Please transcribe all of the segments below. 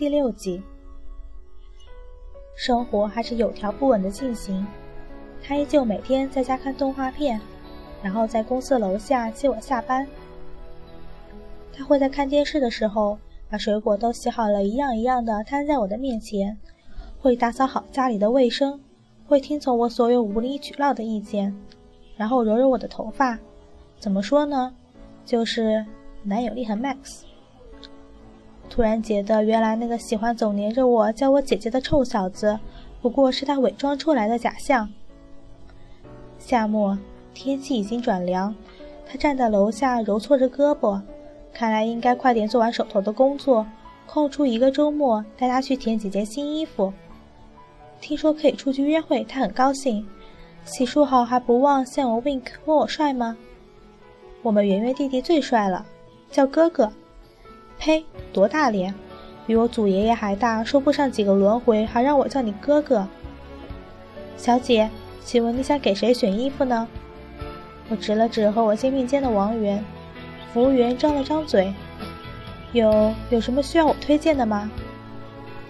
第六集。生活还是有条不紊的进行，他依旧每天在家看动画片，然后在公司楼下接我下班。他会在看电视的时候，把水果都洗好了，一样一样的摊在我的面前，会打扫好家里的卫生，会听从我所有无理取闹的意见，然后揉揉我的头发。怎么说呢？就是男友力很 max。突然觉得，原来那个喜欢总黏着我叫我姐姐的臭小子，不过是他伪装出来的假象。夏末，天气已经转凉，他站在楼下揉搓着胳膊，看来应该快点做完手头的工作，空出一个周末带他去添几件新衣服。听说可以出去约会，他很高兴。洗漱好还不忘向我 wink，问我帅吗？我们圆圆弟弟最帅了，叫哥哥。呸！多大脸，比我祖爷爷还大，说不上几个轮回，还让我叫你哥哥。小姐，请问你想给谁选衣服呢？我指了指和我肩并肩的王源，服务员张了张嘴，有有什么需要我推荐的吗？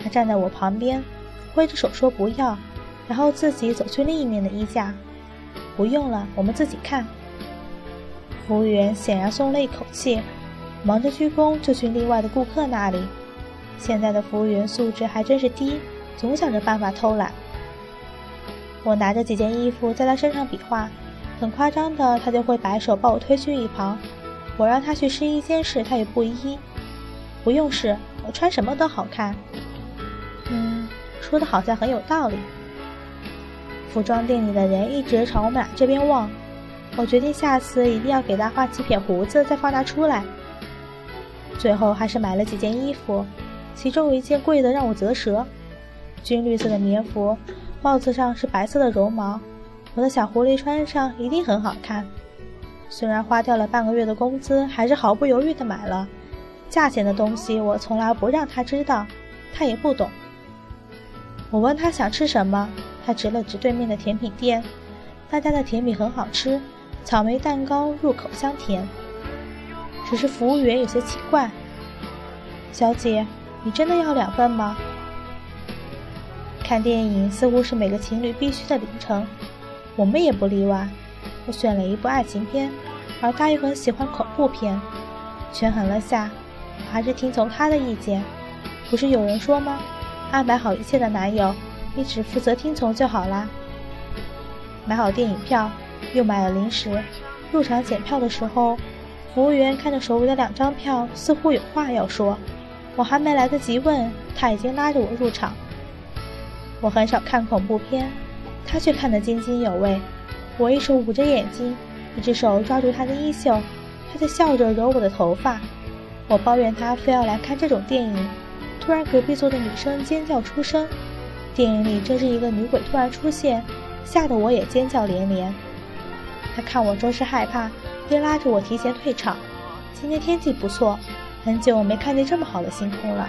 他站在我旁边，挥着手说不要，然后自己走去另一面的衣架。不用了，我们自己看。服务员显然松了一口气。忙着鞠躬，就去另外的顾客那里。现在的服务员素质还真是低，总想着办法偷懒。我拿着几件衣服在他身上比划，很夸张的，他就会摆手把我推去一旁。我让他去试衣间试，他也不依。不用试，我穿什么都好看。嗯，说的好像很有道理。服装店里的人一直朝我们俩这边望，我决定下次一定要给他画几撇胡子，再放他出来。最后还是买了几件衣服，其中有一件贵的让我啧舌，军绿色的棉服，帽子上是白色的绒毛，我的小狐狸穿上一定很好看。虽然花掉了半个月的工资，还是毫不犹豫的买了。价钱的东西我从来不让他知道，他也不懂。我问他想吃什么，他指了指对面的甜品店，那家的甜品很好吃，草莓蛋糕入口香甜。只是服务员有些奇怪。小姐，你真的要两份吗？看电影似乎是每个情侣必须的流程，我们也不例外。我选了一部爱情片，而他又很喜欢恐怖片。权衡了下，我还是听从他的意见。不是有人说吗？安排好一切的男友，你只负责听从就好啦。买好电影票，又买了零食。入场检票的时候。服务员看着手里的两张票，似乎有话要说。我还没来得及问，他已经拉着我入场。我很少看恐怖片，他却看得津津有味。我一手捂着眼睛，一只手抓住他的衣袖，他在笑着揉我的头发。我抱怨他非要来看这种电影。突然，隔壁座的女生尖叫出声。电影里真是一个女鬼突然出现，吓得我也尖叫连连。他看我着实害怕。便拉着我提前退场。今天天气不错，很久没看见这么好的星空了。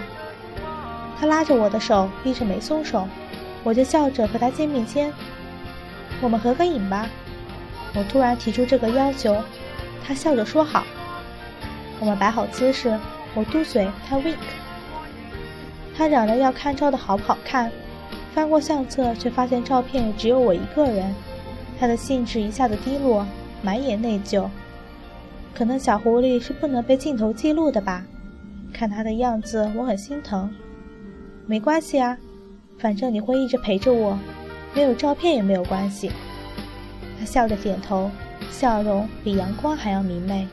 他拉着我的手，一直没松手，我就笑着和他肩并肩。我们合个影吧。我突然提出这个要求，他笑着说好。我们摆好姿势，我嘟嘴，他 wink。他嚷着要看照的好不好看，翻过相册却发现照片只有我一个人，他的兴致一下子低落，满眼内疚。可能小狐狸是不能被镜头记录的吧？看它的样子，我很心疼。没关系啊，反正你会一直陪着我，没有照片也没有关系。他笑着点头，笑容比阳光还要明媚。